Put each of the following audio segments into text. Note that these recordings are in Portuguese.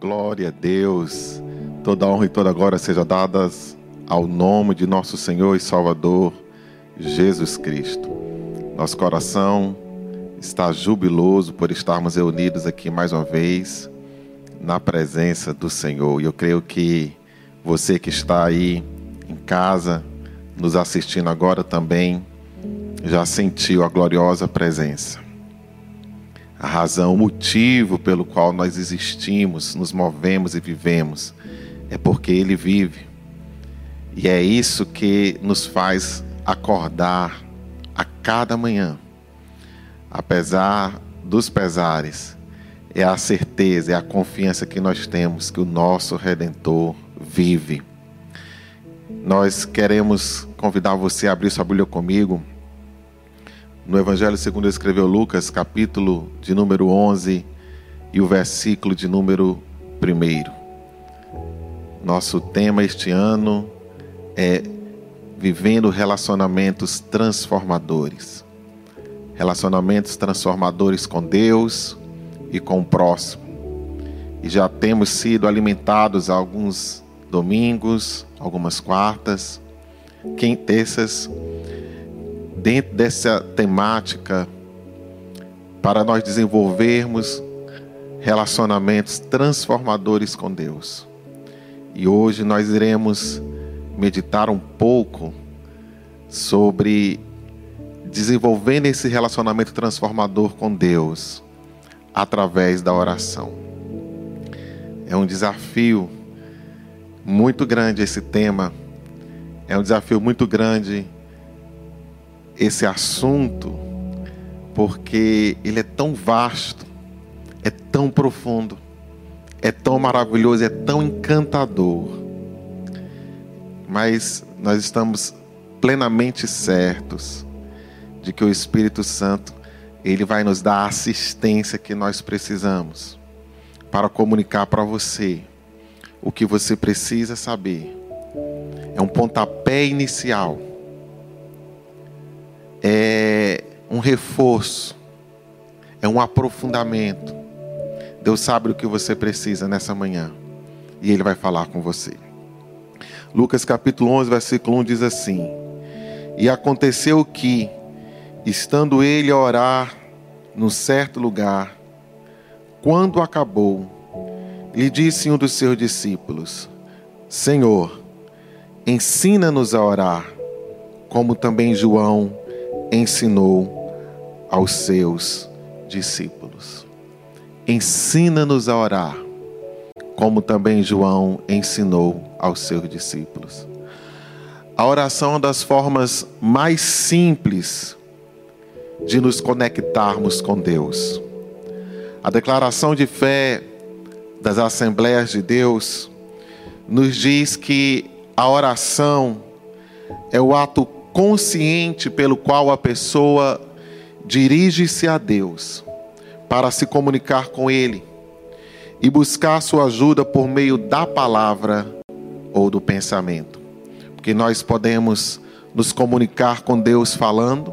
Glória a Deus. Toda honra e toda glória seja dadas ao nome de nosso Senhor e Salvador Jesus Cristo. Nosso coração está jubiloso por estarmos reunidos aqui mais uma vez na presença do Senhor. E eu creio que você que está aí em casa, nos assistindo agora também, já sentiu a gloriosa presença a razão, o motivo pelo qual nós existimos, nos movemos e vivemos, é porque Ele vive. E é isso que nos faz acordar a cada manhã, apesar dos pesares, é a certeza, é a confiança que nós temos que o nosso Redentor vive. Nós queremos convidar você a abrir sua Bíblia comigo no Evangelho segundo escreveu Lucas, capítulo de número 11 e o versículo de número 1. Nosso tema este ano é vivendo relacionamentos transformadores. Relacionamentos transformadores com Deus e com o próximo. E já temos sido alimentados alguns domingos, algumas quartas, quintas dentro dessa temática para nós desenvolvermos relacionamentos transformadores com Deus. E hoje nós iremos meditar um pouco sobre desenvolvendo esse relacionamento transformador com Deus através da oração. É um desafio muito grande esse tema. É um desafio muito grande esse assunto porque ele é tão vasto, é tão profundo, é tão maravilhoso, é tão encantador. Mas nós estamos plenamente certos de que o Espírito Santo ele vai nos dar a assistência que nós precisamos para comunicar para você o que você precisa saber. É um pontapé inicial é um reforço, é um aprofundamento. Deus sabe o que você precisa nessa manhã e Ele vai falar com você. Lucas capítulo 11, versículo 1 diz assim: E aconteceu que, estando ele a orar num certo lugar, quando acabou, lhe disse um dos seus discípulos: Senhor, ensina-nos a orar, como também João ensinou aos seus discípulos. Ensina-nos a orar, como também João ensinou aos seus discípulos. A oração é uma das formas mais simples de nos conectarmos com Deus. A declaração de fé das Assembleias de Deus nos diz que a oração é o ato consciente pelo qual a pessoa dirige-se a Deus para se comunicar com Ele e buscar sua ajuda por meio da palavra ou do pensamento. Porque nós podemos nos comunicar com Deus falando,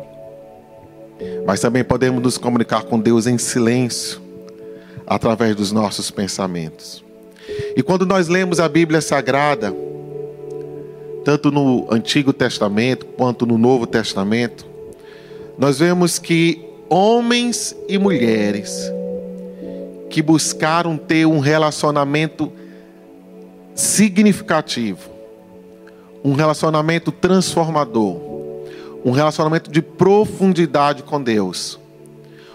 mas também podemos nos comunicar com Deus em silêncio, através dos nossos pensamentos. E quando nós lemos a Bíblia Sagrada, tanto no Antigo Testamento quanto no Novo Testamento, nós vemos que homens e mulheres que buscaram ter um relacionamento significativo, um relacionamento transformador, um relacionamento de profundidade com Deus.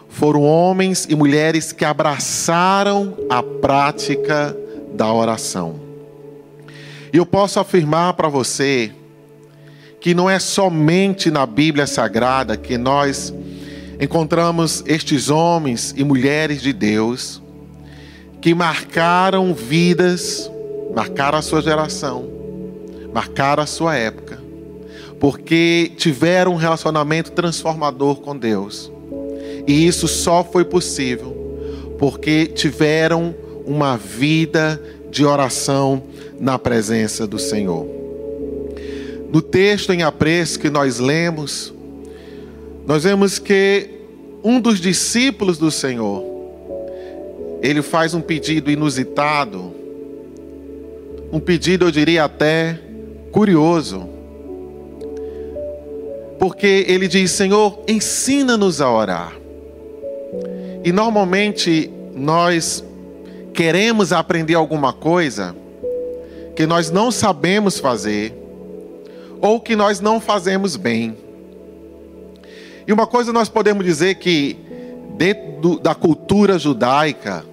Foram homens e mulheres que abraçaram a prática da oração. E eu posso afirmar para você que não é somente na Bíblia Sagrada que nós encontramos estes homens e mulheres de Deus que marcaram vidas, marcaram a sua geração, marcaram a sua época, porque tiveram um relacionamento transformador com Deus. E isso só foi possível porque tiveram uma vida de oração na presença do Senhor. No texto em apreço que nós lemos, nós vemos que um dos discípulos do Senhor ele faz um pedido inusitado, um pedido, eu diria até curioso, porque ele diz: Senhor, ensina-nos a orar. E normalmente nós queremos aprender alguma coisa que nós não sabemos fazer ou que nós não fazemos bem. E uma coisa nós podemos dizer que dentro da cultura judaica,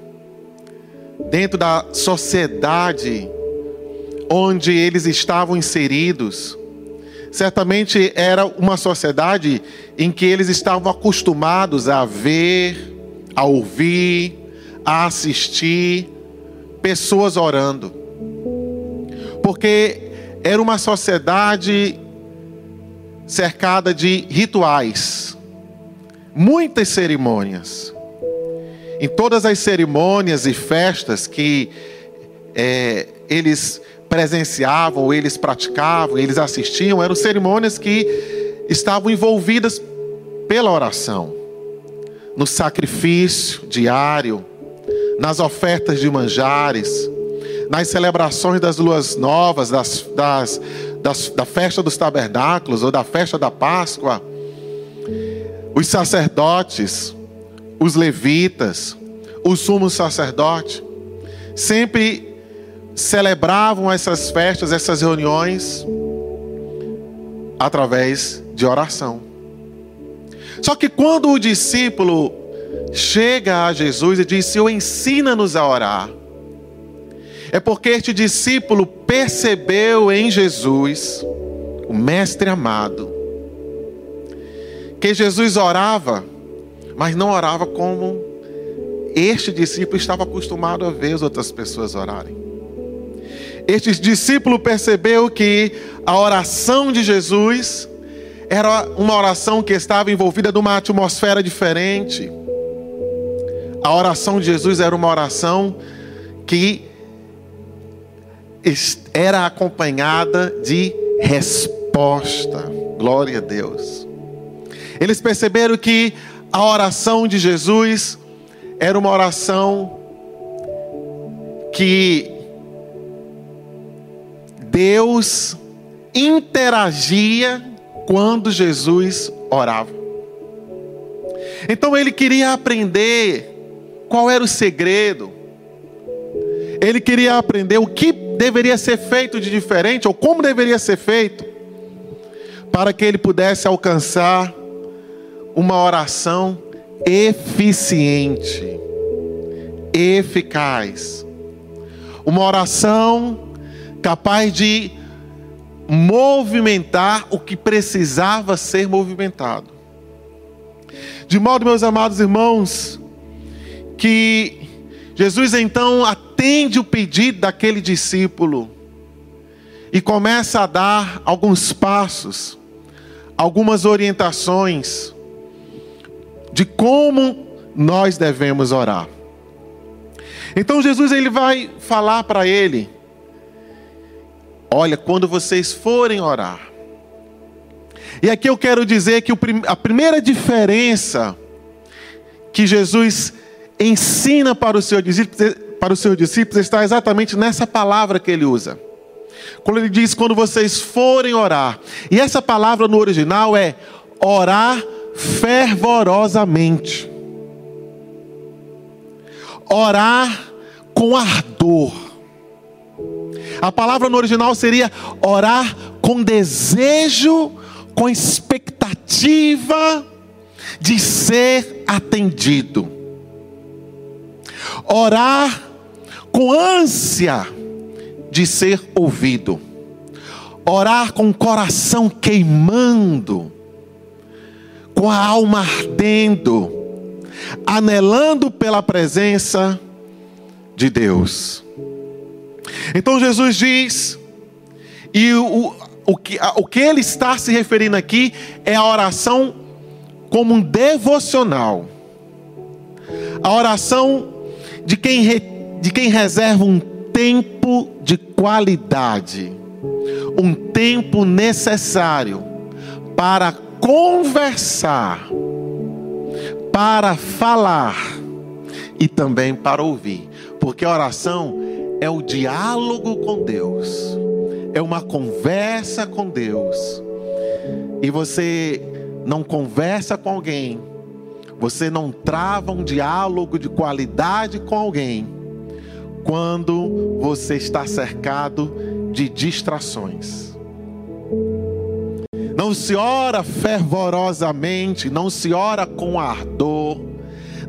dentro da sociedade onde eles estavam inseridos, certamente era uma sociedade em que eles estavam acostumados a ver, a ouvir, a assistir pessoas orando. Porque era uma sociedade cercada de rituais, muitas cerimônias. Em todas as cerimônias e festas que é, eles presenciavam, eles praticavam, eles assistiam, eram cerimônias que estavam envolvidas pela oração, no sacrifício diário, nas ofertas de manjares, nas celebrações das luas novas, das, das, das, da festa dos tabernáculos ou da festa da Páscoa, os sacerdotes, os levitas, o sumo sacerdote, sempre celebravam essas festas, essas reuniões, através de oração. Só que quando o discípulo chega a Jesus e diz: Senhor, ensina-nos a orar, é porque este discípulo percebeu em Jesus, o Mestre amado, que Jesus orava, mas não orava como este discípulo estava acostumado a ver as outras pessoas orarem. Este discípulo percebeu que a oração de Jesus era uma oração que estava envolvida numa atmosfera diferente. A oração de Jesus era uma oração que era acompanhada de resposta. Glória a Deus. Eles perceberam que a oração de Jesus era uma oração que Deus interagia quando Jesus orava. Então ele queria aprender qual era o segredo. Ele queria aprender o que deveria ser feito de diferente ou como deveria ser feito para que ele pudesse alcançar uma oração eficiente, eficaz. Uma oração capaz de movimentar o que precisava ser movimentado. De modo, meus amados irmãos, que Jesus então atende o pedido daquele discípulo e começa a dar alguns passos, algumas orientações de como nós devemos orar. Então Jesus ele vai falar para ele Olha, quando vocês forem orar. E aqui eu quero dizer que a primeira diferença que Jesus ensina para os seus discípulos, para os seus discípulos está exatamente nessa palavra que ele usa. Quando ele diz quando vocês forem orar. E essa palavra no original é orar fervorosamente. Orar com ardor. A palavra no original seria orar com desejo, com expectativa de ser atendido. Orar com ânsia de ser ouvido. Orar com o coração queimando, com a alma ardendo, anelando pela presença de Deus. Então Jesus diz, e o, o, que, o que ele está se referindo aqui é a oração como um devocional. A oração de quem, de quem reserva um tempo de qualidade, um tempo necessário para conversar, para falar e também para ouvir, porque a oração é o diálogo com Deus, é uma conversa com Deus. E você não conversa com alguém, você não trava um diálogo de qualidade com alguém, quando você está cercado de distrações. Não se ora fervorosamente, não se ora com ardor,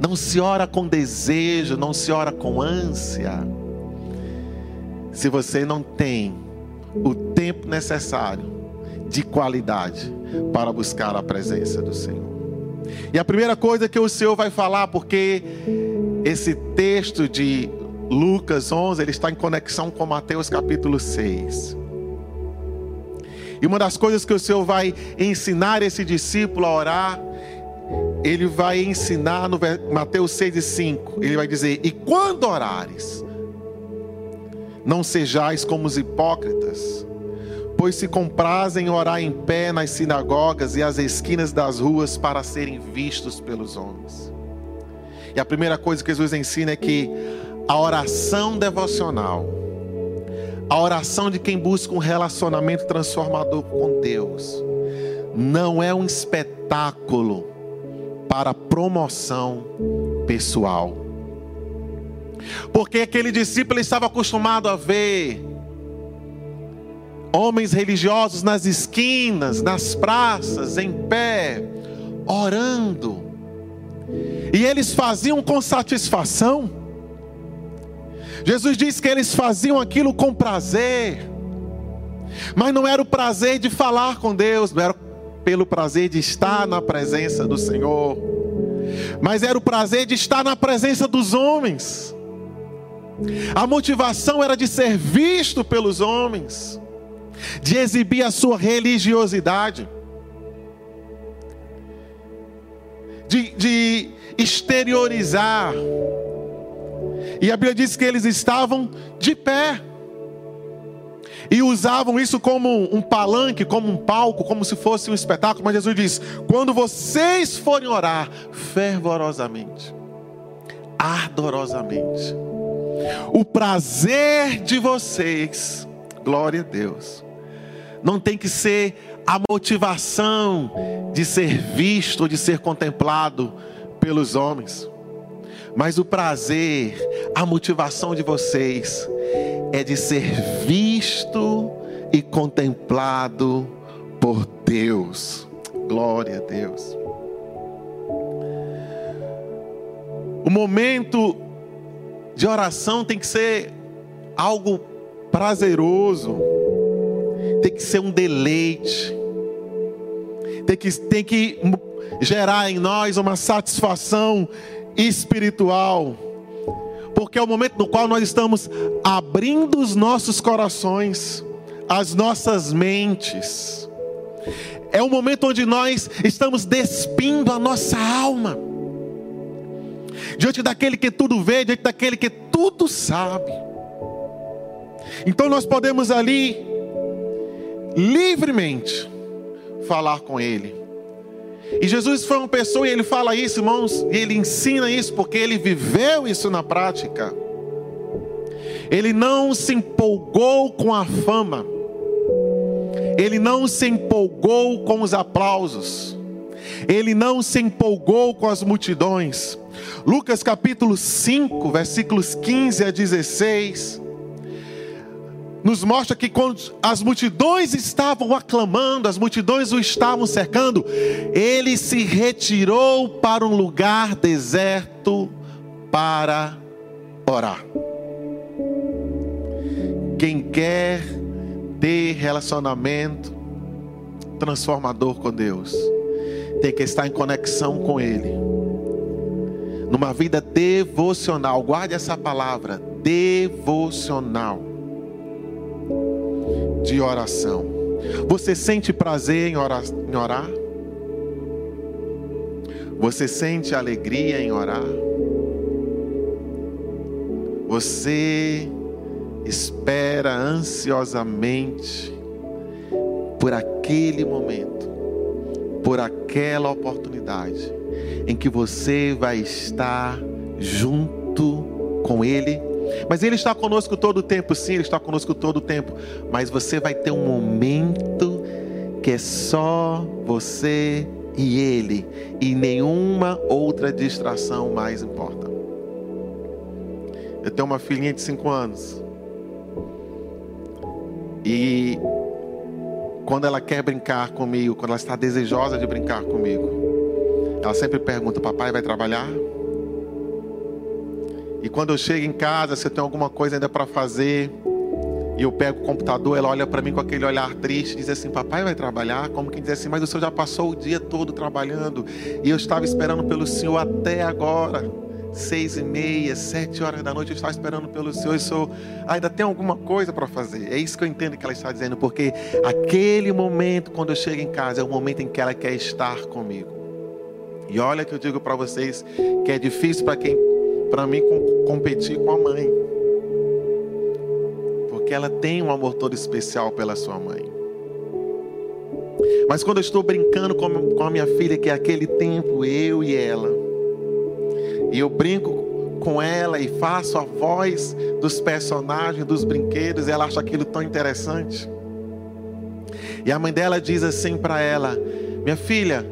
não se ora com desejo, não se ora com ânsia. Se você não tem o tempo necessário de qualidade para buscar a presença do Senhor. E a primeira coisa que o Senhor vai falar, porque esse texto de Lucas 11, ele está em conexão com Mateus capítulo 6. E uma das coisas que o Senhor vai ensinar esse discípulo a orar, ele vai ensinar no Mateus 6 e 5. Ele vai dizer: E quando orares, não sejais como os hipócritas, pois se comprazem orar em pé nas sinagogas e às esquinas das ruas para serem vistos pelos homens. E a primeira coisa que Jesus ensina é que a oração devocional a oração de quem busca um relacionamento transformador com Deus não é um espetáculo para promoção pessoal. Porque aquele discípulo estava acostumado a ver homens religiosos nas esquinas, nas praças, em pé, orando. E eles faziam com satisfação. Jesus disse que eles faziam aquilo com prazer, mas não era o prazer de falar com Deus, não era pelo prazer de estar na presença do Senhor, mas era o prazer de estar na presença dos homens. A motivação era de ser visto pelos homens, de exibir a sua religiosidade, de, de exteriorizar e a Bíblia diz que eles estavam de pé. E usavam isso como um palanque, como um palco, como se fosse um espetáculo. Mas Jesus diz: quando vocês forem orar fervorosamente, ardorosamente, o prazer de vocês, glória a Deus, não tem que ser a motivação de ser visto de ser contemplado pelos homens. Mas o prazer, a motivação de vocês é de ser visto e contemplado por Deus. Glória a Deus. O momento de oração tem que ser algo prazeroso, tem que ser um deleite, tem que, tem que gerar em nós uma satisfação espiritual, porque é o momento no qual nós estamos abrindo os nossos corações, as nossas mentes. É o momento onde nós estamos despindo a nossa alma diante daquele que tudo vê, diante daquele que tudo sabe. Então nós podemos ali livremente falar com Ele. E Jesus foi uma pessoa e ele fala isso, irmãos, e ele ensina isso porque ele viveu isso na prática. Ele não se empolgou com a fama. Ele não se empolgou com os aplausos. Ele não se empolgou com as multidões. Lucas capítulo 5, versículos 15 a 16 nos mostra que quando as multidões estavam aclamando, as multidões o estavam cercando, ele se retirou para um lugar deserto para orar. Quem quer ter relacionamento transformador com Deus, tem que estar em conexão com Ele. Numa vida devocional, guarde essa palavra, devocional de oração. Você sente prazer em orar? Em orar? Você sente alegria em orar? Você espera ansiosamente por aquele momento, por aquela oportunidade em que você vai estar junto com Ele. Mas Ele está conosco todo o tempo, sim, Ele está conosco todo o tempo. Mas você vai ter um momento que é só você e Ele, e nenhuma outra distração mais importa. Eu tenho uma filhinha de 5 anos. E quando ela quer brincar comigo, quando ela está desejosa de brincar comigo, ela sempre pergunta: Papai vai trabalhar? E quando eu chego em casa, se eu tenho alguma coisa ainda para fazer, e eu pego o computador, ela olha para mim com aquele olhar triste, diz assim: Papai vai trabalhar? Como quem diz assim, mas o senhor já passou o dia todo trabalhando, e eu estava esperando pelo senhor até agora seis e meia, sete horas da noite, eu estava esperando pelo Senhor, e Senhor ainda tem alguma coisa para fazer. É isso que eu entendo que ela está dizendo, porque aquele momento, quando eu chego em casa, é o momento em que ela quer estar comigo. E olha que eu digo para vocês que é difícil para quem, para mim, competir com a mãe, porque ela tem um amor todo especial pela sua mãe. Mas quando eu estou brincando com a minha filha, que é aquele tempo, eu e ela, e eu brinco com ela e faço a voz dos personagens, dos brinquedos, e ela acha aquilo tão interessante. E a mãe dela diz assim para ela: Minha filha,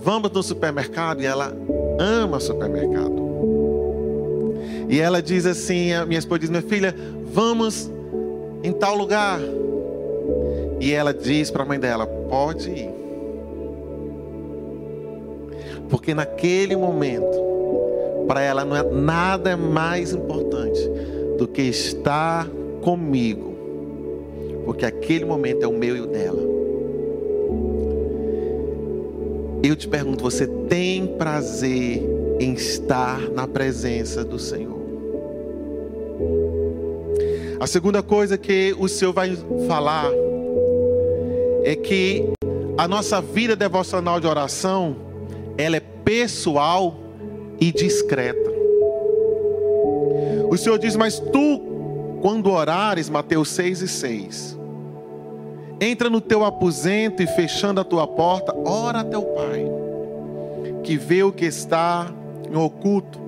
vamos no supermercado? E ela ama supermercado. E ela diz assim: a minha esposa diz, minha filha, vamos em tal lugar. E ela diz para a mãe dela: Pode ir. Porque naquele momento, para ela não é nada mais importante do que estar comigo, porque aquele momento é o meu e o dela. Eu te pergunto, você tem prazer em estar na presença do Senhor? A segunda coisa que o Senhor vai falar é que a nossa vida devocional de oração, ela é pessoal e discreta. O Senhor diz: Mas tu, quando orares, Mateus 6 e 6, entra no teu aposento e fechando a tua porta, ora a teu Pai, que vê o que está em oculto.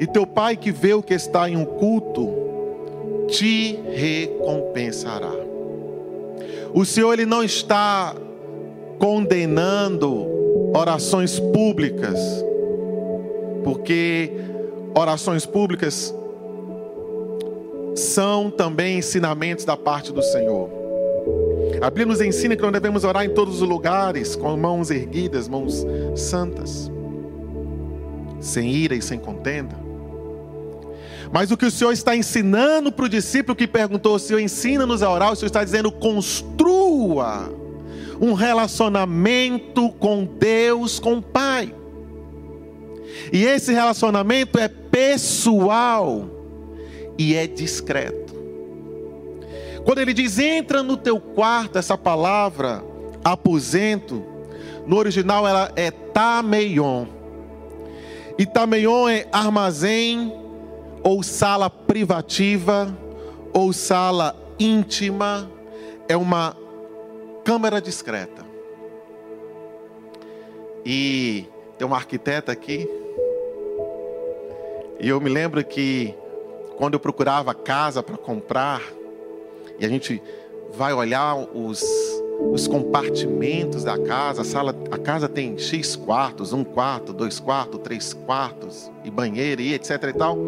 E teu Pai que vê o que está em oculto, te recompensará. O Senhor ele não está condenando orações públicas, porque orações públicas são também ensinamentos da parte do Senhor. A Bíblia nos ensina que nós devemos orar em todos os lugares, com mãos erguidas, mãos santas, sem ira e sem contenda. Mas o que o Senhor está ensinando para o discípulo que perguntou: o Senhor ensina-nos a orar, o Senhor está dizendo: construa um relacionamento com Deus, com o Pai. E esse relacionamento é pessoal e é discreto. Quando ele diz entra no teu quarto, essa palavra aposento, no original ela é tameion. Tameion é armazém ou sala privativa ou sala íntima, é uma câmara discreta. E tem uma arquiteta aqui e eu me lembro que quando eu procurava casa para comprar, e a gente vai olhar os, os compartimentos da casa, a, sala, a casa tem X quartos, um quarto, dois quartos, três quartos, e banheiro, e etc e tal.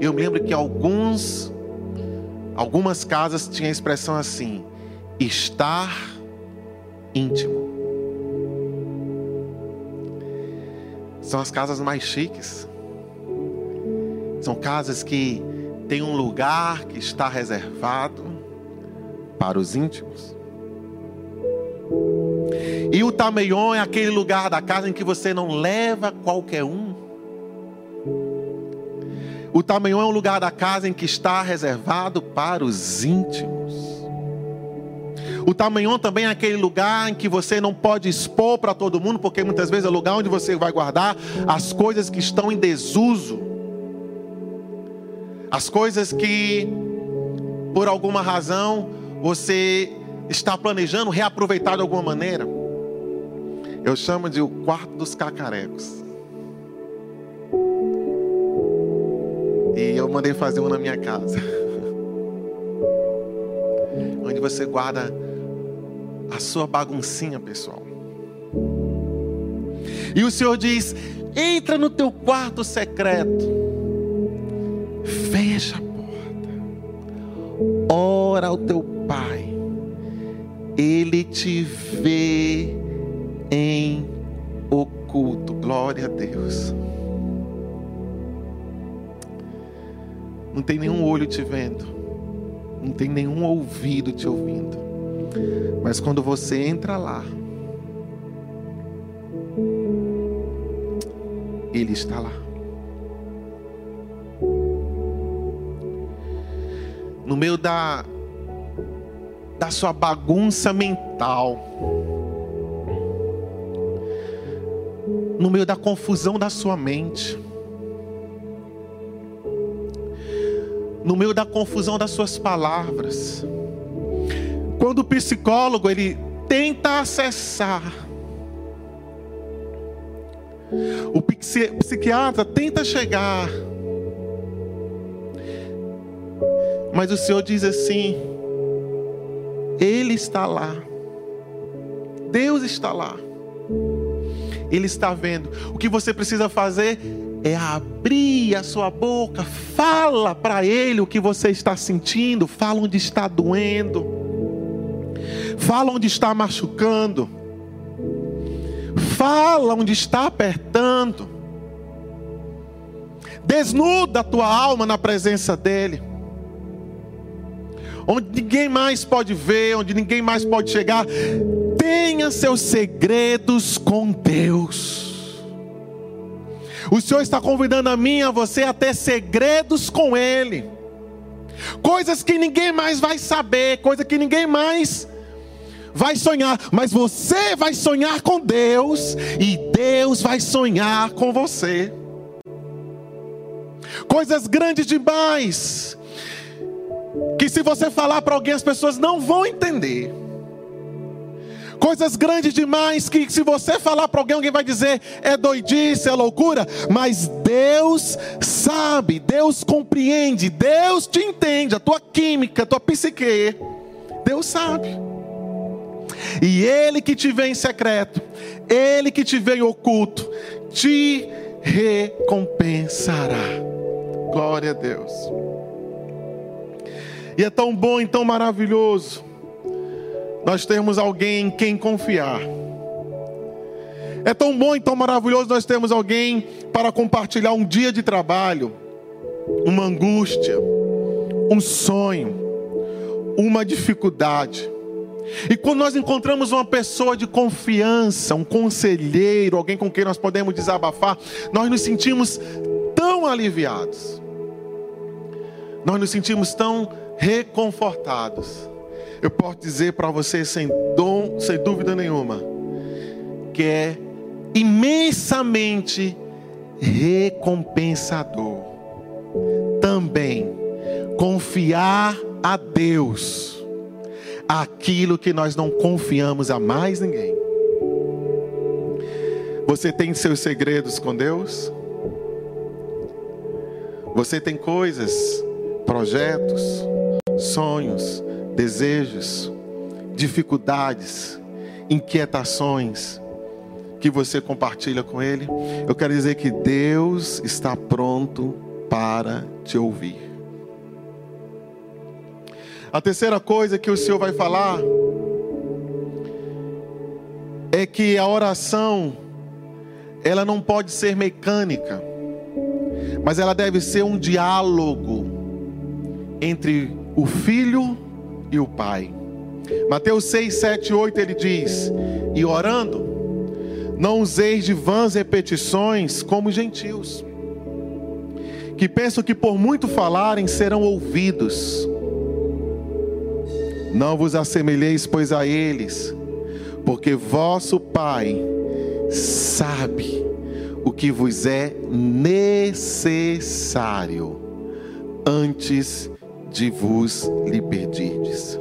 Eu me lembro que alguns, algumas casas tinham a expressão assim, estar íntimo. São as casas mais chiques. São casas que têm um lugar que está reservado para os íntimos. E o tameion é aquele lugar da casa em que você não leva qualquer um. O tameion é um lugar da casa em que está reservado para os íntimos. O tameion também é aquele lugar em que você não pode expor para todo mundo, porque muitas vezes é o lugar onde você vai guardar as coisas que estão em desuso as coisas que, por alguma razão, você está planejando reaproveitar de alguma maneira. Eu chamo de o quarto dos cacarecos. E eu mandei fazer um na minha casa. Onde você guarda a sua baguncinha, pessoal. E o Senhor diz: entra no teu quarto secreto, fecha a porta, ora ao teu Pai, Ele te vê em oculto. Glória a Deus. Não tem nenhum olho te vendo, não tem nenhum ouvido te ouvindo. Mas quando você entra lá, Ele está lá. No meio da, da sua bagunça mental, no meio da confusão da sua mente, no meio da confusão das suas palavras. Quando o psicólogo ele tenta acessar o psiquiatra tenta chegar. Mas o Senhor diz assim: Ele está lá. Deus está lá. Ele está vendo. O que você precisa fazer é abrir a sua boca, fala para Ele o que você está sentindo, fala onde está doendo, fala onde está machucando. Fala onde está apertando. Desnuda a tua alma na presença dEle. Onde ninguém mais pode ver, onde ninguém mais pode chegar. Tenha seus segredos com Deus. O Senhor está convidando a mim a você a ter segredos com Ele. Coisas que ninguém mais vai saber, coisa que ninguém mais vai sonhar, mas você vai sonhar com Deus e Deus vai sonhar com você. Coisas grandes demais, que se você falar para alguém as pessoas não vão entender. Coisas grandes demais que se você falar para alguém, alguém vai dizer é doidice, é loucura, mas Deus sabe, Deus compreende, Deus te entende, a tua química, a tua psique, Deus sabe. E Ele que te vê em secreto, Ele que te vê em oculto, te recompensará. Glória a Deus. E é tão bom e tão maravilhoso nós termos alguém em quem confiar. É tão bom e tão maravilhoso nós termos alguém para compartilhar um dia de trabalho, uma angústia, um sonho, uma dificuldade. E quando nós encontramos uma pessoa de confiança, um conselheiro, alguém com quem nós podemos desabafar, nós nos sentimos tão aliviados. Nós nos sentimos tão reconfortados. Eu posso dizer para você sem dom, sem dúvida nenhuma, que é imensamente recompensador. Também confiar a Deus aquilo que nós não confiamos a mais ninguém. Você tem seus segredos com Deus? Você tem coisas, projetos, sonhos, desejos, dificuldades, inquietações que você compartilha com Ele? Eu quero dizer que Deus está pronto para te ouvir. A terceira coisa que o Senhor vai falar é que a oração ela não pode ser mecânica, mas ela deve ser um diálogo entre o filho e o pai. Mateus 6, 7, 8 ele diz: E orando, não useis de vãs repetições como gentios, que pensam que por muito falarem serão ouvidos. Não vos assemelheis, pois, a eles, porque vosso Pai sabe o que vos é necessário antes de vos lhe pedirdes.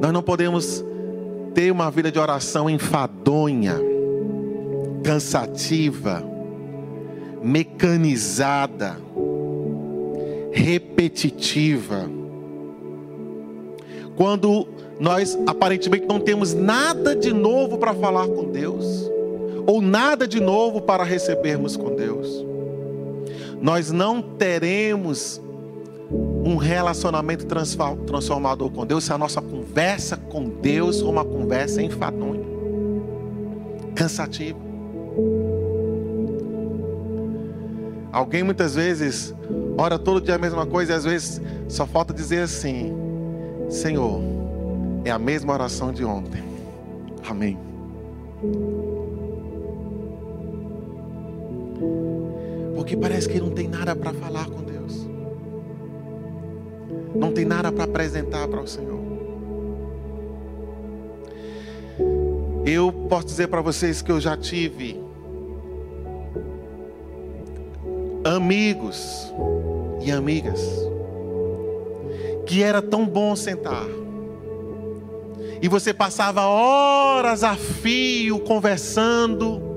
Nós não podemos ter uma vida de oração enfadonha, cansativa, mecanizada repetitiva. Quando nós aparentemente não temos nada de novo para falar com Deus, ou nada de novo para recebermos com Deus, nós não teremos um relacionamento transformador com Deus se a nossa conversa com Deus for uma conversa enfadonha, cansativa. Alguém muitas vezes ora todo dia a mesma coisa e às vezes só falta dizer assim: Senhor, é a mesma oração de ontem. Amém. Porque parece que não tem nada para falar com. Não tem nada para apresentar para o Senhor. Eu posso dizer para vocês que eu já tive amigos e amigas que era tão bom sentar e você passava horas a fio conversando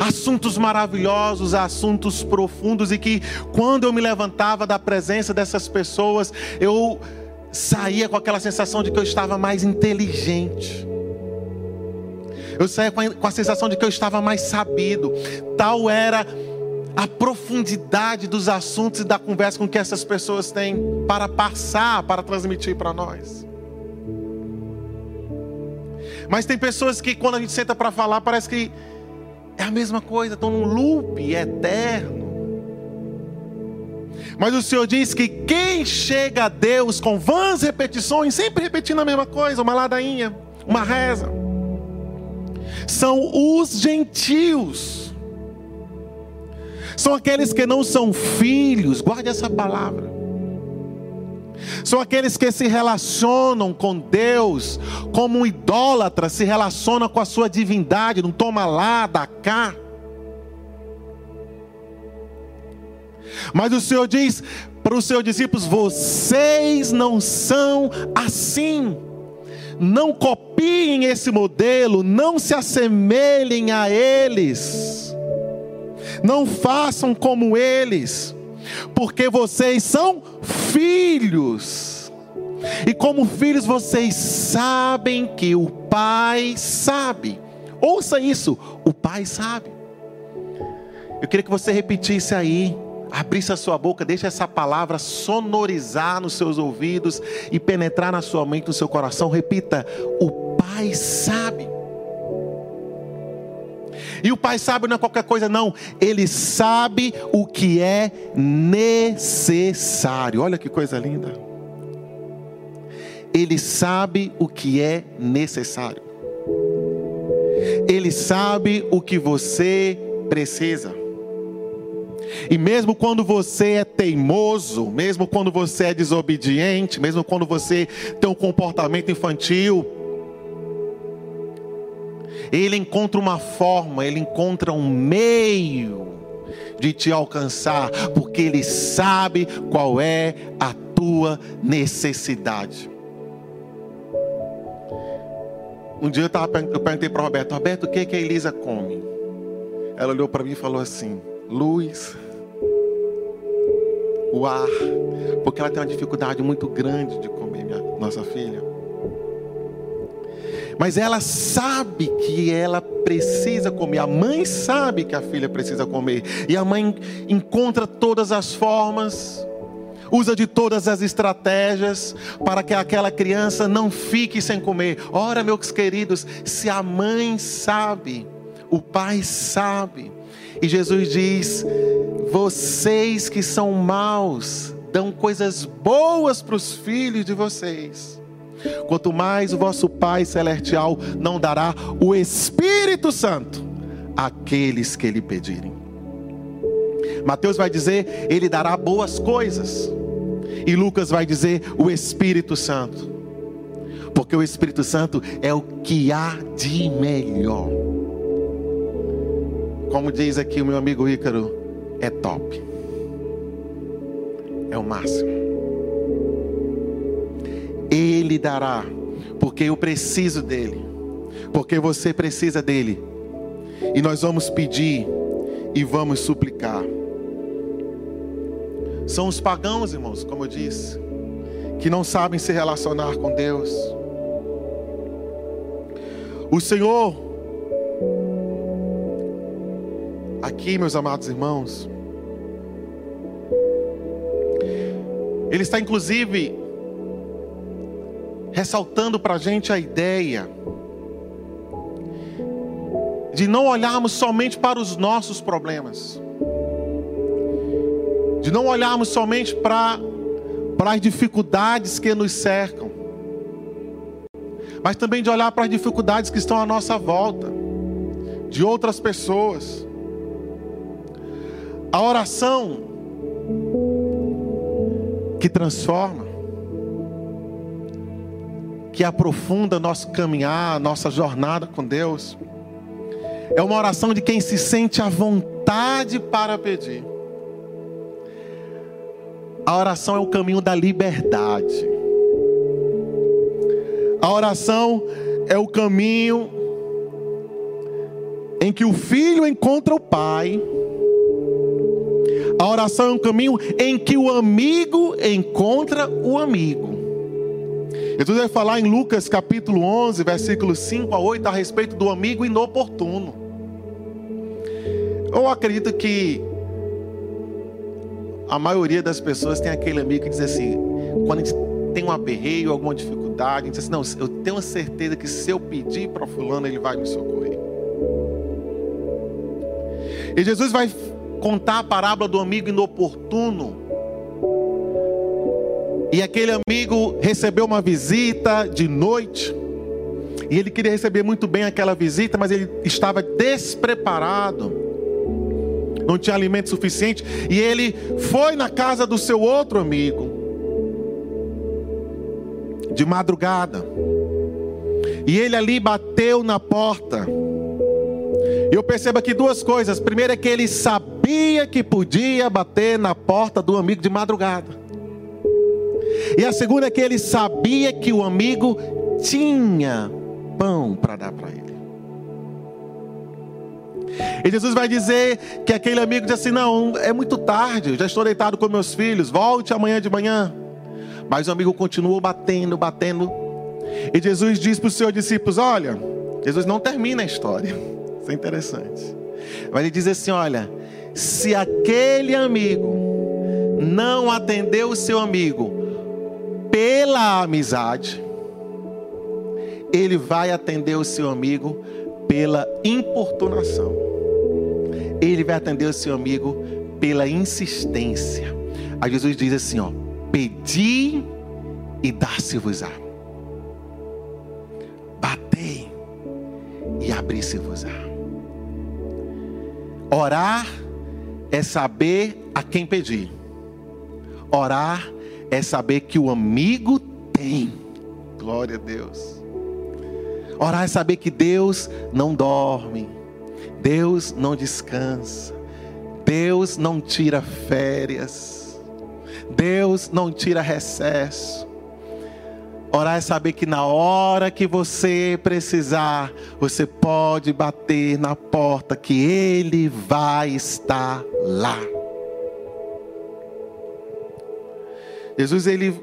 assuntos maravilhosos, assuntos profundos e que quando eu me levantava da presença dessas pessoas, eu saía com aquela sensação de que eu estava mais inteligente. Eu saía com a sensação de que eu estava mais sabido. Tal era a profundidade dos assuntos e da conversa com que essas pessoas têm para passar, para transmitir para nós. Mas tem pessoas que quando a gente senta para falar, parece que é a mesma coisa, estão num loop eterno. Mas o Senhor diz que quem chega a Deus com vãs repetições, sempre repetindo a mesma coisa, uma ladainha, uma reza, são os gentios são aqueles que não são filhos, guarde essa palavra. São aqueles que se relacionam com Deus como um idólatra se relaciona com a sua divindade, não toma lá, dá cá. Mas o Senhor diz para os seus discípulos: vocês não são assim. Não copiem esse modelo, não se assemelhem a eles não façam como eles, porque vocês são filhos. E como filhos, vocês sabem que o Pai sabe. Ouça isso: o Pai sabe. Eu queria que você repetisse aí, abrisse a sua boca, deixe essa palavra sonorizar nos seus ouvidos e penetrar na sua mente, no seu coração. Repita: o Pai sabe. E o pai sabe não é qualquer coisa, não. Ele sabe o que é necessário. Olha que coisa linda. Ele sabe o que é necessário. Ele sabe o que você precisa. E mesmo quando você é teimoso, mesmo quando você é desobediente, mesmo quando você tem um comportamento infantil, ele encontra uma forma, ele encontra um meio de te alcançar, porque ele sabe qual é a tua necessidade. Um dia eu, tava, eu perguntei para Roberto, Roberto, o que, que a Elisa come? Ela olhou para mim e falou assim: luz, o ar, porque ela tem uma dificuldade muito grande de comer, minha, nossa filha mas ela sabe que ela precisa comer. A mãe sabe que a filha precisa comer, e a mãe encontra todas as formas, usa de todas as estratégias para que aquela criança não fique sem comer. Ora, meus queridos, se a mãe sabe, o pai sabe, e Jesus diz: vocês que são maus, dão coisas boas para os filhos de vocês. Quanto mais o vosso Pai Celestial não dará o Espírito Santo àqueles que lhe pedirem. Mateus vai dizer, ele dará boas coisas. E Lucas vai dizer, o Espírito Santo. Porque o Espírito Santo é o que há de melhor. Como diz aqui o meu amigo Ícaro, é top. É o máximo. Ele dará, porque eu preciso dele, porque você precisa dele. E nós vamos pedir e vamos suplicar. São os pagãos, irmãos, como eu disse, que não sabem se relacionar com Deus. O Senhor, aqui, meus amados irmãos, Ele está inclusive ressaltando para a gente a ideia de não olharmos somente para os nossos problemas, de não olharmos somente para, as dificuldades que nos cercam, mas também de olhar para as dificuldades que estão à nossa volta, de outras pessoas. A oração que transforma, que aprofunda nosso caminhar, nossa jornada com Deus. É uma oração de quem se sente à vontade para pedir. A oração é o caminho da liberdade. A oração é o caminho em que o filho encontra o pai a oração é um caminho em que o amigo encontra o amigo. Jesus vai falar em Lucas capítulo 11, versículos 5 a 8, a respeito do amigo inoportuno. Eu acredito que a maioria das pessoas tem aquele amigo que diz assim, quando a gente tem um aperreio, alguma dificuldade, a gente diz assim, não, eu tenho certeza que se eu pedir para fulano, ele vai me socorrer. E Jesus vai contar a parábola do amigo inoportuno. E aquele amigo recebeu uma visita de noite. E ele queria receber muito bem aquela visita, mas ele estava despreparado. Não tinha alimento suficiente. E ele foi na casa do seu outro amigo. De madrugada. E ele ali bateu na porta. E eu percebo aqui duas coisas. Primeiro é que ele sabia que podia bater na porta do amigo de madrugada. E a segunda é que ele sabia que o amigo tinha pão para dar para ele. E Jesus vai dizer que aquele amigo diz assim: Não, é muito tarde, já estou deitado com meus filhos, volte amanhã de manhã. Mas o amigo continuou batendo, batendo. E Jesus diz para os seus discípulos: Olha, Jesus não termina a história. Isso é interessante. Mas ele diz assim: olha, se aquele amigo não atendeu o seu amigo pela amizade, ele vai atender o seu amigo pela importunação. Ele vai atender o seu amigo pela insistência. Aí Jesus diz assim, ó: Pedi e dar-se-vos-á. Batei e abri-se-vos-á. Orar é saber a quem pedir. Orar é saber que o amigo tem. Glória a Deus. Orar é saber que Deus não dorme, Deus não descansa, Deus não tira férias, Deus não tira recesso. Orar é saber que na hora que você precisar, você pode bater na porta, que Ele vai estar lá. Jesus, ele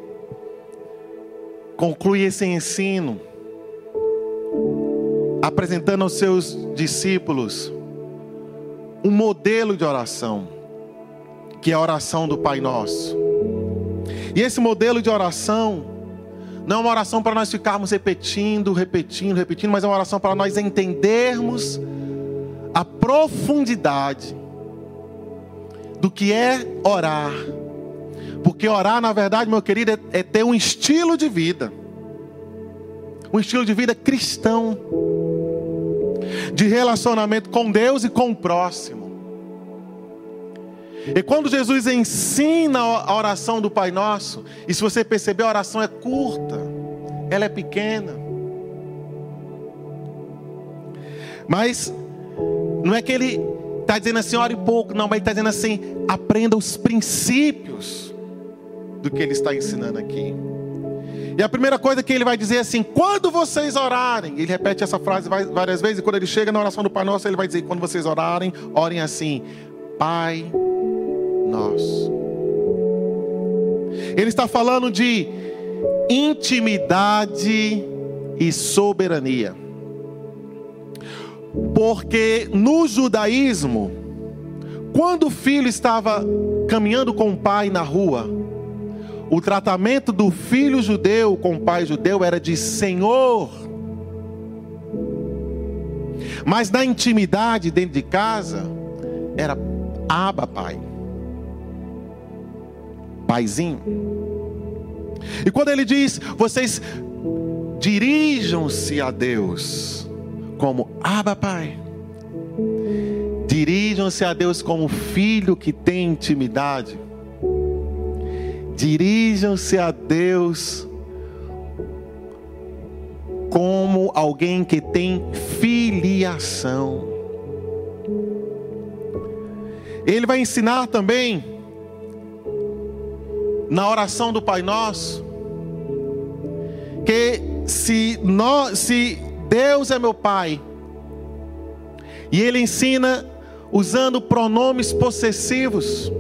conclui esse ensino, apresentando aos seus discípulos um modelo de oração, que é a oração do Pai Nosso. E esse modelo de oração, não é uma oração para nós ficarmos repetindo, repetindo, repetindo, mas é uma oração para nós entendermos a profundidade do que é orar. Porque orar, na verdade, meu querido, é, é ter um estilo de vida. Um estilo de vida cristão. De relacionamento com Deus e com o próximo. E quando Jesus ensina a oração do Pai Nosso, e se você perceber, a oração é curta, ela é pequena. Mas não é que ele está dizendo assim, ore pouco, não, mas ele está dizendo assim, aprenda os princípios do que ele está ensinando aqui. E a primeira coisa que ele vai dizer é assim: quando vocês orarem, ele repete essa frase várias vezes, e quando ele chega na oração do Pai Nosso, ele vai dizer: quando vocês orarem, orem assim, Pai nosso. Ele está falando de intimidade e soberania. Porque no judaísmo, quando o filho estava caminhando com o pai na rua, o tratamento do filho judeu com o pai judeu era de senhor. Mas na intimidade dentro de casa, era aba pai. Paizinho. E quando ele diz, vocês dirijam-se a Deus como aba pai. Dirijam-se a Deus como filho que tem intimidade. Dirijam-se a Deus como alguém que tem filiação. Ele vai ensinar também na oração do Pai Nosso que se nós, se Deus é meu Pai e ele ensina usando pronomes possessivos,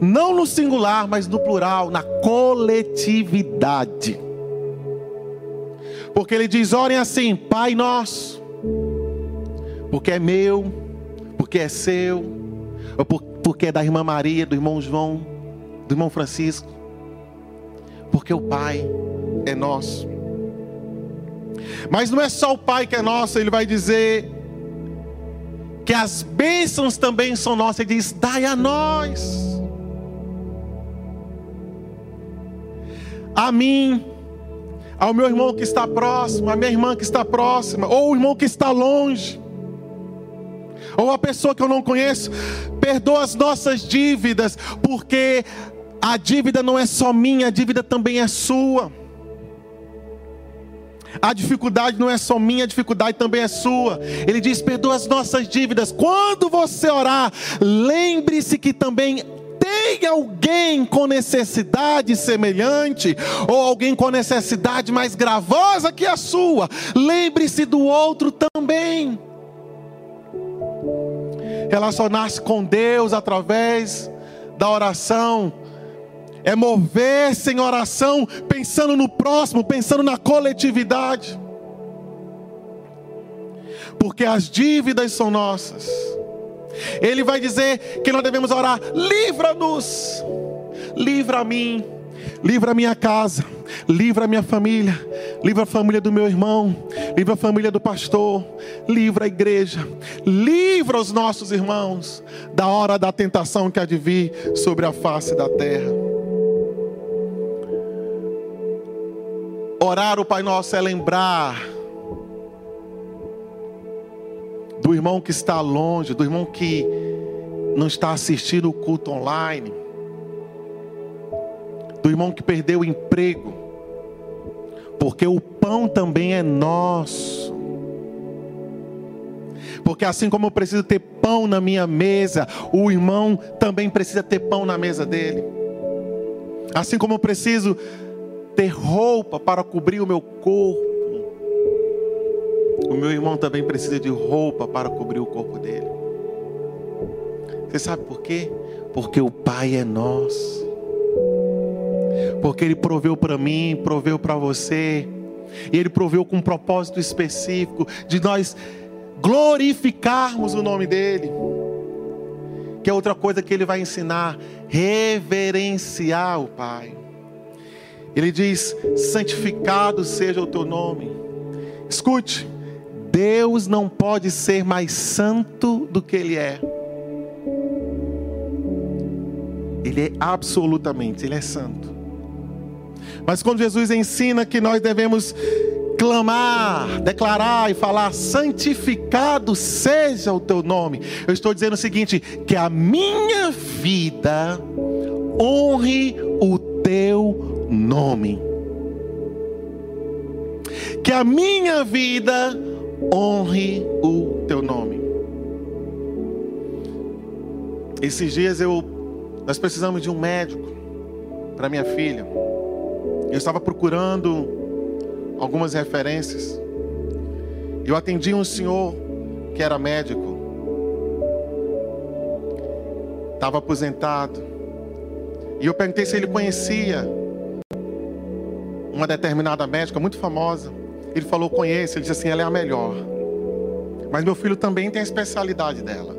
não no singular, mas no plural, na coletividade. Porque ele diz: orem assim, Pai nosso, porque é meu, porque é seu, ou porque é da irmã Maria, do irmão João, do irmão Francisco, porque o Pai é nosso. Mas não é só o Pai que é nosso, ele vai dizer que as bênçãos também são nossas. Ele diz: dai a nós. A mim, ao meu irmão que está próximo, à minha irmã que está próxima, ou o irmão que está longe, ou a pessoa que eu não conheço, perdoa as nossas dívidas, porque a dívida não é só minha, a dívida também é sua. A dificuldade não é só minha, a dificuldade também é sua. Ele diz: perdoa as nossas dívidas. Quando você orar, lembre-se que também tem alguém com necessidade semelhante, ou alguém com necessidade mais gravosa que a sua. Lembre-se do outro também. Relacionar-se com Deus através da oração é mover-se em oração, pensando no próximo, pensando na coletividade. Porque as dívidas são nossas. Ele vai dizer que nós devemos orar: livra-nos, livra a mim, livra a minha casa, livra a minha família, livra a família do meu irmão, livra a família do pastor, livra a igreja, livra os nossos irmãos da hora da tentação que há de vir sobre a face da terra. Orar o Pai Nosso é lembrar do irmão que está longe, do irmão que não está assistindo o culto online, do irmão que perdeu o emprego, porque o pão também é nosso. Porque assim como eu preciso ter pão na minha mesa, o irmão também precisa ter pão na mesa dele. Assim como eu preciso ter roupa para cobrir o meu corpo. O meu irmão também precisa de roupa para cobrir o corpo dele. Você sabe por quê? Porque o Pai é nosso. Porque Ele proveu para mim, proveu para você. E Ele proveu com um propósito específico de nós glorificarmos o nome dEle. Que é outra coisa que Ele vai ensinar: reverenciar o Pai. Ele diz: santificado seja o teu nome. Escute, Deus não pode ser mais santo do que Ele é. Ele é absolutamente, Ele é santo. Mas quando Jesus ensina que nós devemos clamar, declarar e falar: santificado seja o teu nome, eu estou dizendo o seguinte: que a minha vida honre o teu nome. Que a minha vida honre o teu nome. Esses dias eu nós precisamos de um médico para minha filha. Eu estava procurando algumas referências. Eu atendi um senhor que era médico. Estava aposentado E eu perguntei se ele conhecia uma determinada médica muito famosa. Ele falou: conheço. Ele disse assim: ela é a melhor. Mas meu filho também tem a especialidade dela.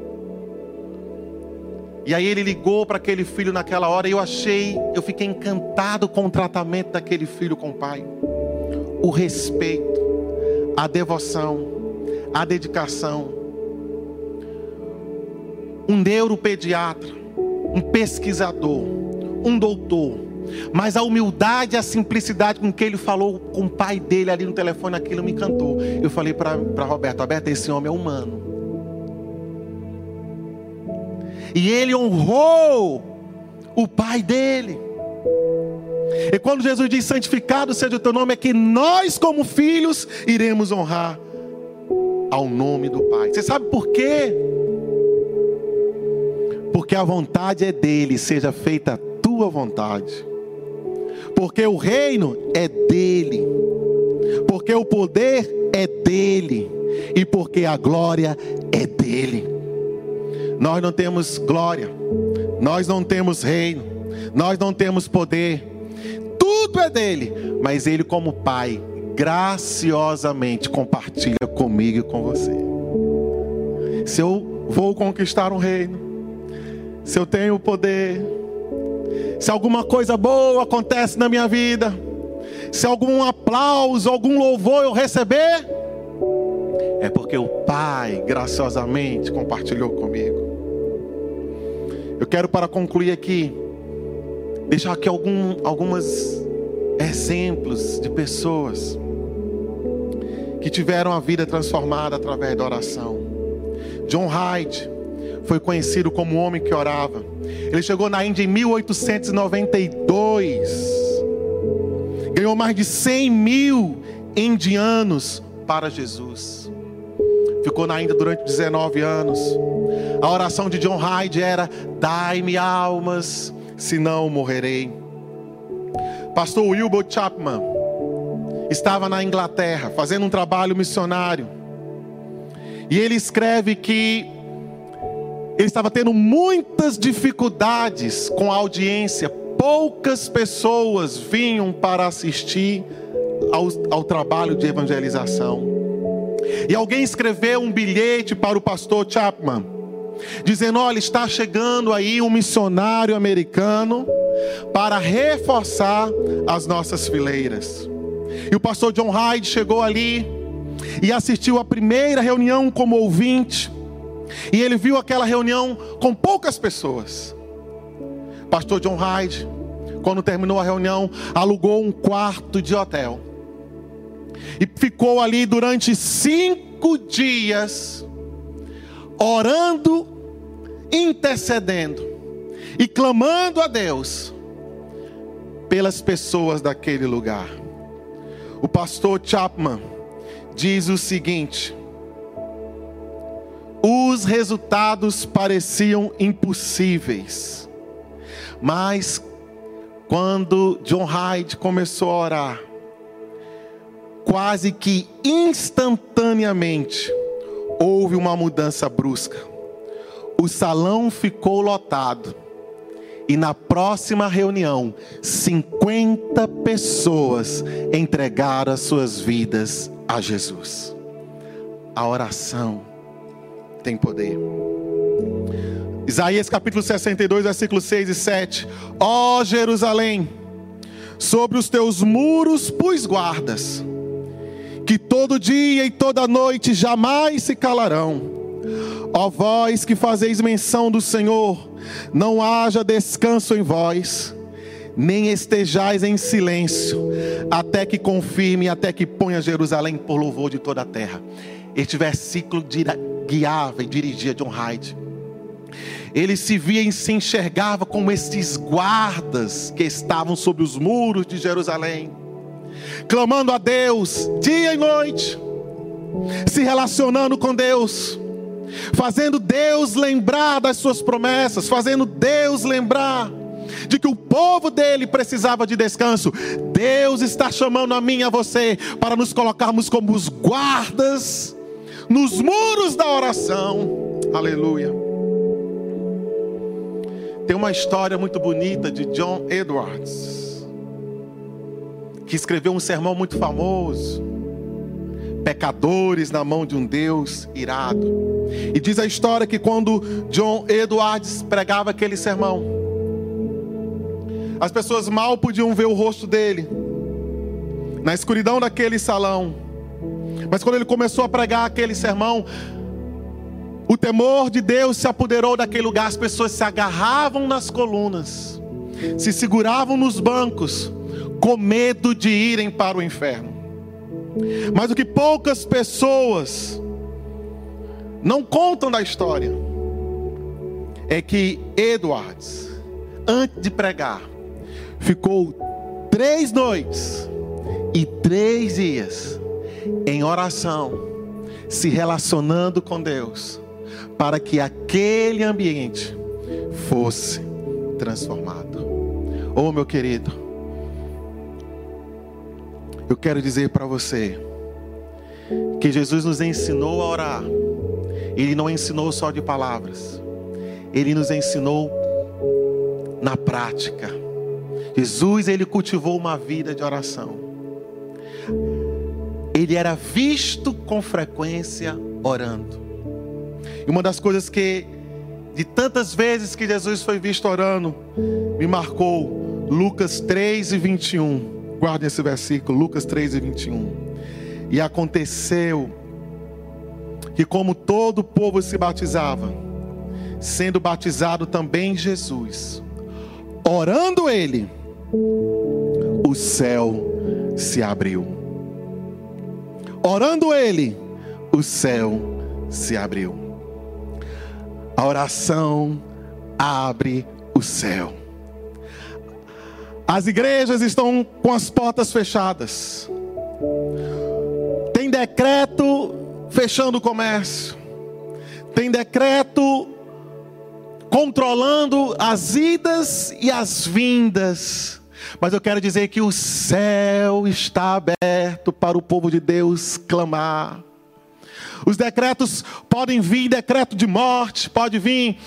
E aí ele ligou para aquele filho naquela hora e eu achei, eu fiquei encantado com o tratamento daquele filho com o pai. O respeito, a devoção, a dedicação. Um neuropediatra, um pesquisador, um doutor, mas a humildade a simplicidade com que ele falou com o pai dele ali no telefone, aquilo me encantou. Eu falei para Roberto: Roberto, esse homem é humano. E ele honrou o pai dele. E quando Jesus diz santificado seja o teu nome, é que nós, como filhos, iremos honrar ao nome do Pai. Você sabe por quê? Porque a vontade é dele, seja feita a tua vontade. Porque o reino é dele. Porque o poder é dele. E porque a glória é dele. Nós não temos glória. Nós não temos reino. Nós não temos poder. Tudo é dele. Mas ele, como pai, graciosamente compartilha comigo e com você. Se eu vou conquistar um reino, se eu tenho poder, se alguma coisa boa acontece na minha vida, se algum aplauso, algum louvor eu receber, é porque o Pai graciosamente compartilhou comigo. Eu quero, para concluir aqui, deixar aqui algum, algumas exemplos de pessoas que tiveram a vida transformada através da oração. John Hyde foi conhecido como o homem que orava. Ele chegou na Índia em 1892. Ganhou mais de 100 mil indianos para Jesus. Ficou na Índia durante 19 anos. A oração de John Hyde era: Dai-me almas, senão morrerei. Pastor Wilbur Chapman estava na Inglaterra fazendo um trabalho missionário. E ele escreve que ele estava tendo muitas dificuldades com a audiência, poucas pessoas vinham para assistir ao, ao trabalho de evangelização. E alguém escreveu um bilhete para o pastor Chapman, dizendo: Olha, está chegando aí um missionário americano para reforçar as nossas fileiras. E o pastor John Hyde chegou ali e assistiu a primeira reunião como ouvinte. E ele viu aquela reunião com poucas pessoas. Pastor John Hyde, quando terminou a reunião, alugou um quarto de hotel. E ficou ali durante cinco dias, orando, intercedendo e clamando a Deus pelas pessoas daquele lugar. O pastor Chapman diz o seguinte: os resultados pareciam impossíveis. Mas quando John Hyde começou a orar, quase que instantaneamente houve uma mudança brusca. O salão ficou lotado. E na próxima reunião, 50 pessoas entregaram as suas vidas a Jesus. A oração tem poder. Isaías capítulo 62, versículos 6 e 7. Ó oh, Jerusalém, sobre os teus muros pus guardas, que todo dia e toda noite jamais se calarão. Ó oh, vós que fazeis menção do Senhor, não haja descanso em vós, nem estejais em silêncio, até que confirme, até que ponha Jerusalém por louvor de toda a terra. Este versículo guiava e dirigia John Hyde. Ele se via e se enxergava como esses guardas que estavam sobre os muros de Jerusalém, clamando a Deus dia e noite, se relacionando com Deus, fazendo Deus lembrar das suas promessas, fazendo Deus lembrar de que o povo dele precisava de descanso. Deus está chamando a mim e a você para nos colocarmos como os guardas nos muros da oração. Aleluia. Tem uma história muito bonita de John Edwards, que escreveu um sermão muito famoso, Pecadores na mão de um Deus irado. E diz a história que quando John Edwards pregava aquele sermão, as pessoas mal podiam ver o rosto dele, na escuridão daquele salão. Mas quando ele começou a pregar aquele sermão, o temor de Deus se apoderou daquele lugar, as pessoas se agarravam nas colunas, se seguravam nos bancos, com medo de irem para o inferno. Mas o que poucas pessoas não contam da história é que Edwards, antes de pregar, ficou três noites e três dias em oração, se relacionando com Deus para que aquele ambiente fosse transformado. Oh, meu querido, eu quero dizer para você que Jesus nos ensinou a orar. Ele não ensinou só de palavras. Ele nos ensinou na prática. Jesus, ele cultivou uma vida de oração. Ele era visto com frequência orando. E uma das coisas que, de tantas vezes que Jesus foi visto orando, me marcou Lucas 3 e 21. Guardem esse versículo, Lucas 3 e 21. E aconteceu que, como todo o povo se batizava, sendo batizado também Jesus, orando ele, o céu se abriu. Orando ele, o céu se abriu. A oração abre o céu. As igrejas estão com as portas fechadas. Tem decreto fechando o comércio. Tem decreto controlando as idas e as vindas. Mas eu quero dizer que o céu está aberto para o povo de Deus clamar. Os decretos podem vir decreto de morte, pode vir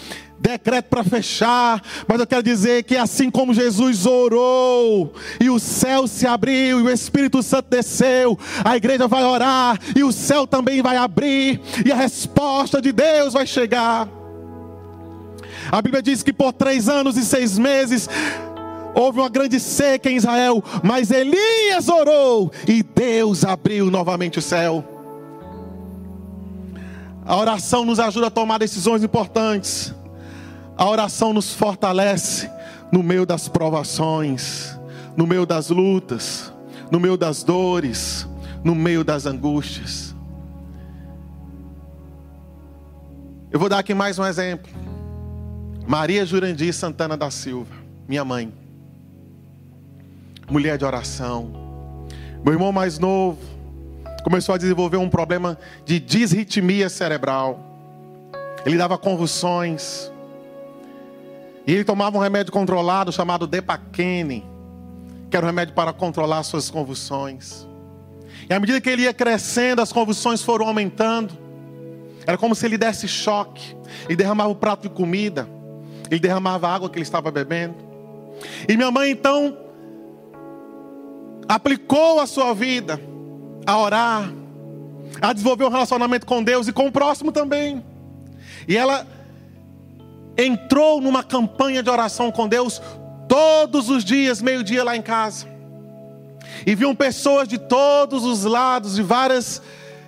decreto para fechar, mas eu quero dizer que assim como Jesus orou, e o céu se abriu, e o Espírito Santo desceu, a igreja vai orar, e o céu também vai abrir, e a resposta de Deus vai chegar. A Bíblia diz que por três anos e seis meses, houve uma grande seca em Israel, mas Elias orou, e Deus abriu novamente o céu. A oração nos ajuda a tomar decisões importantes. A oração nos fortalece no meio das provações, no meio das lutas, no meio das dores, no meio das angústias. Eu vou dar aqui mais um exemplo. Maria Jurandir Santana da Silva, minha mãe, mulher de oração. Meu irmão mais novo, começou a desenvolver um problema de disritmia cerebral. Ele dava convulsões. E ele tomava um remédio controlado chamado Depaquene, que era um remédio para controlar suas convulsões. E à medida que ele ia crescendo, as convulsões foram aumentando. Era como se ele desse choque. Ele derramava o prato de comida. Ele derramava a água que ele estava bebendo. E minha mãe então aplicou a sua vida a orar, a desenvolver um relacionamento com Deus e com o próximo também. E ela entrou numa campanha de oração com Deus todos os dias, meio-dia lá em casa. E viam pessoas de todos os lados, de várias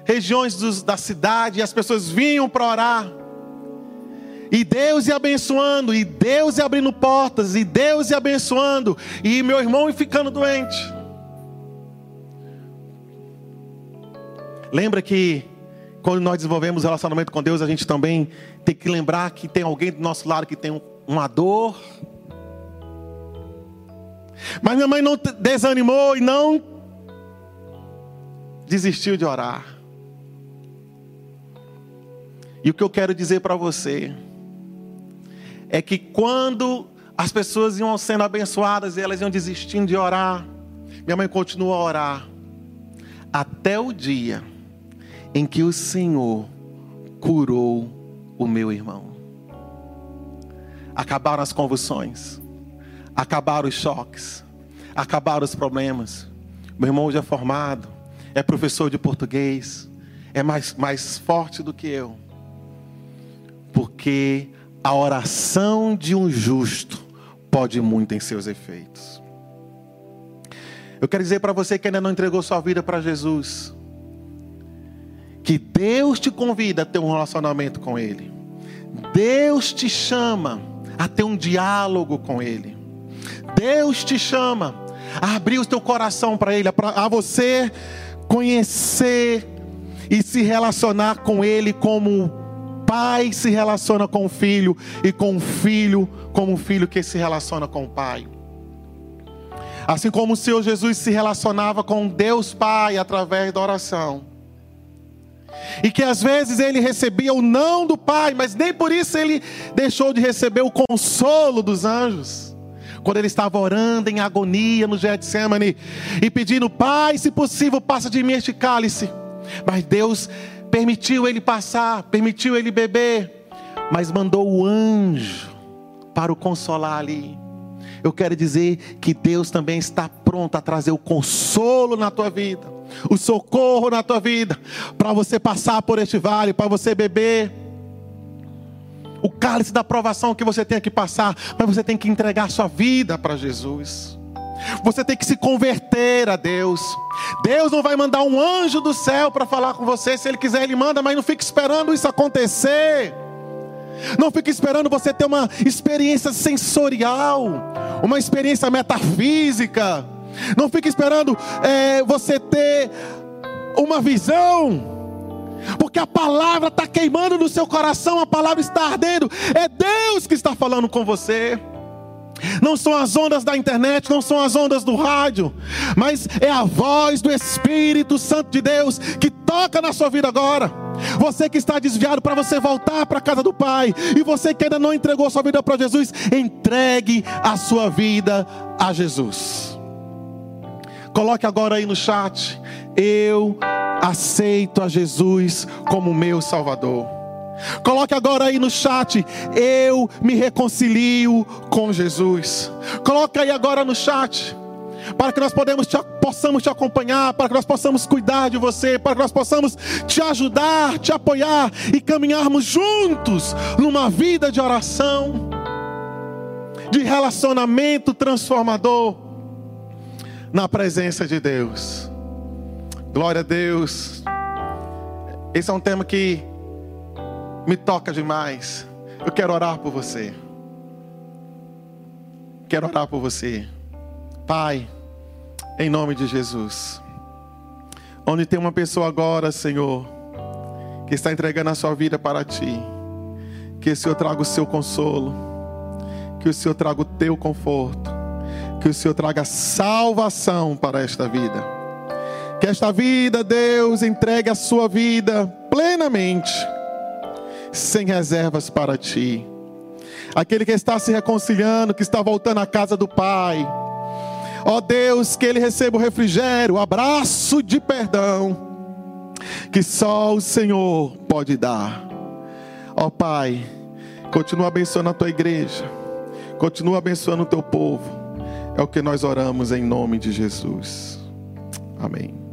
regiões dos, da cidade, e as pessoas vinham para orar. E Deus ia abençoando, e Deus ia abrindo portas, e Deus ia abençoando, e meu irmão ia ficando doente. Lembra que quando nós desenvolvemos relacionamento com Deus, a gente também tem que lembrar que tem alguém do nosso lado que tem uma dor. Mas minha mãe não desanimou e não desistiu de orar. E o que eu quero dizer para você é que quando as pessoas iam sendo abençoadas e elas iam desistindo de orar, minha mãe continuou a orar até o dia em que o Senhor curou o meu irmão. Acabaram as convulsões, acabaram os choques, acabaram os problemas. Meu irmão já é formado, é professor de português, é mais, mais forte do que eu. Porque a oração de um justo pode muito em seus efeitos. Eu quero dizer para você que ainda não entregou sua vida para Jesus, que Deus te convida a ter um relacionamento com Ele. Deus te chama a ter um diálogo com Ele. Deus te chama a abrir o teu coração para Ele, a você conhecer e se relacionar com Ele como pai se relaciona com o filho e com o filho como o filho que se relaciona com o pai. Assim como o Senhor Jesus se relacionava com Deus Pai através da oração. E que às vezes ele recebia o não do Pai, mas nem por isso ele deixou de receber o consolo dos anjos. Quando ele estava orando em agonia no Getsemane e pedindo, Pai, se possível, passa de mim este cálice. Mas Deus permitiu ele passar, permitiu ele beber, mas mandou o anjo para o consolar ali. Eu quero dizer que Deus também está pronto a trazer o consolo na tua vida, o socorro na tua vida, para você passar por este vale, para você beber o cálice da provação que você tem que passar, mas você tem que entregar sua vida para Jesus. Você tem que se converter a Deus. Deus não vai mandar um anjo do céu para falar com você. Se Ele quiser, Ele manda, mas não fique esperando isso acontecer. Não fique esperando você ter uma experiência sensorial, uma experiência metafísica. Não fique esperando é, você ter uma visão. Porque a palavra está queimando no seu coração, a palavra está ardendo. É Deus que está falando com você. Não são as ondas da internet, não são as ondas do rádio, mas é a voz do Espírito Santo de Deus que toca na sua vida agora. Você que está desviado para você voltar para a casa do Pai, e você que ainda não entregou a sua vida para Jesus, entregue a sua vida a Jesus. Coloque agora aí no chat: Eu aceito a Jesus como meu Salvador. Coloque agora aí no chat, eu me reconcilio com Jesus. Coloque aí agora no chat, para que nós te, possamos te acompanhar, para que nós possamos cuidar de você, para que nós possamos te ajudar, te apoiar e caminharmos juntos numa vida de oração, de relacionamento transformador na presença de Deus. Glória a Deus. Esse é um tema que me toca demais. Eu quero orar por você. Quero orar por você. Pai, em nome de Jesus. Onde tem uma pessoa agora, Senhor, que está entregando a sua vida para ti. Que o Senhor traga o seu consolo. Que o Senhor traga o teu conforto. Que o Senhor traga salvação para esta vida. Que esta vida, Deus, entregue a sua vida plenamente sem reservas para ti. Aquele que está se reconciliando, que está voltando à casa do Pai. Ó Deus, que ele receba o refrigério, o abraço de perdão que só o Senhor pode dar. Ó Pai, continua abençoando a tua igreja, continua abençoando o teu povo. É o que nós oramos em nome de Jesus. Amém.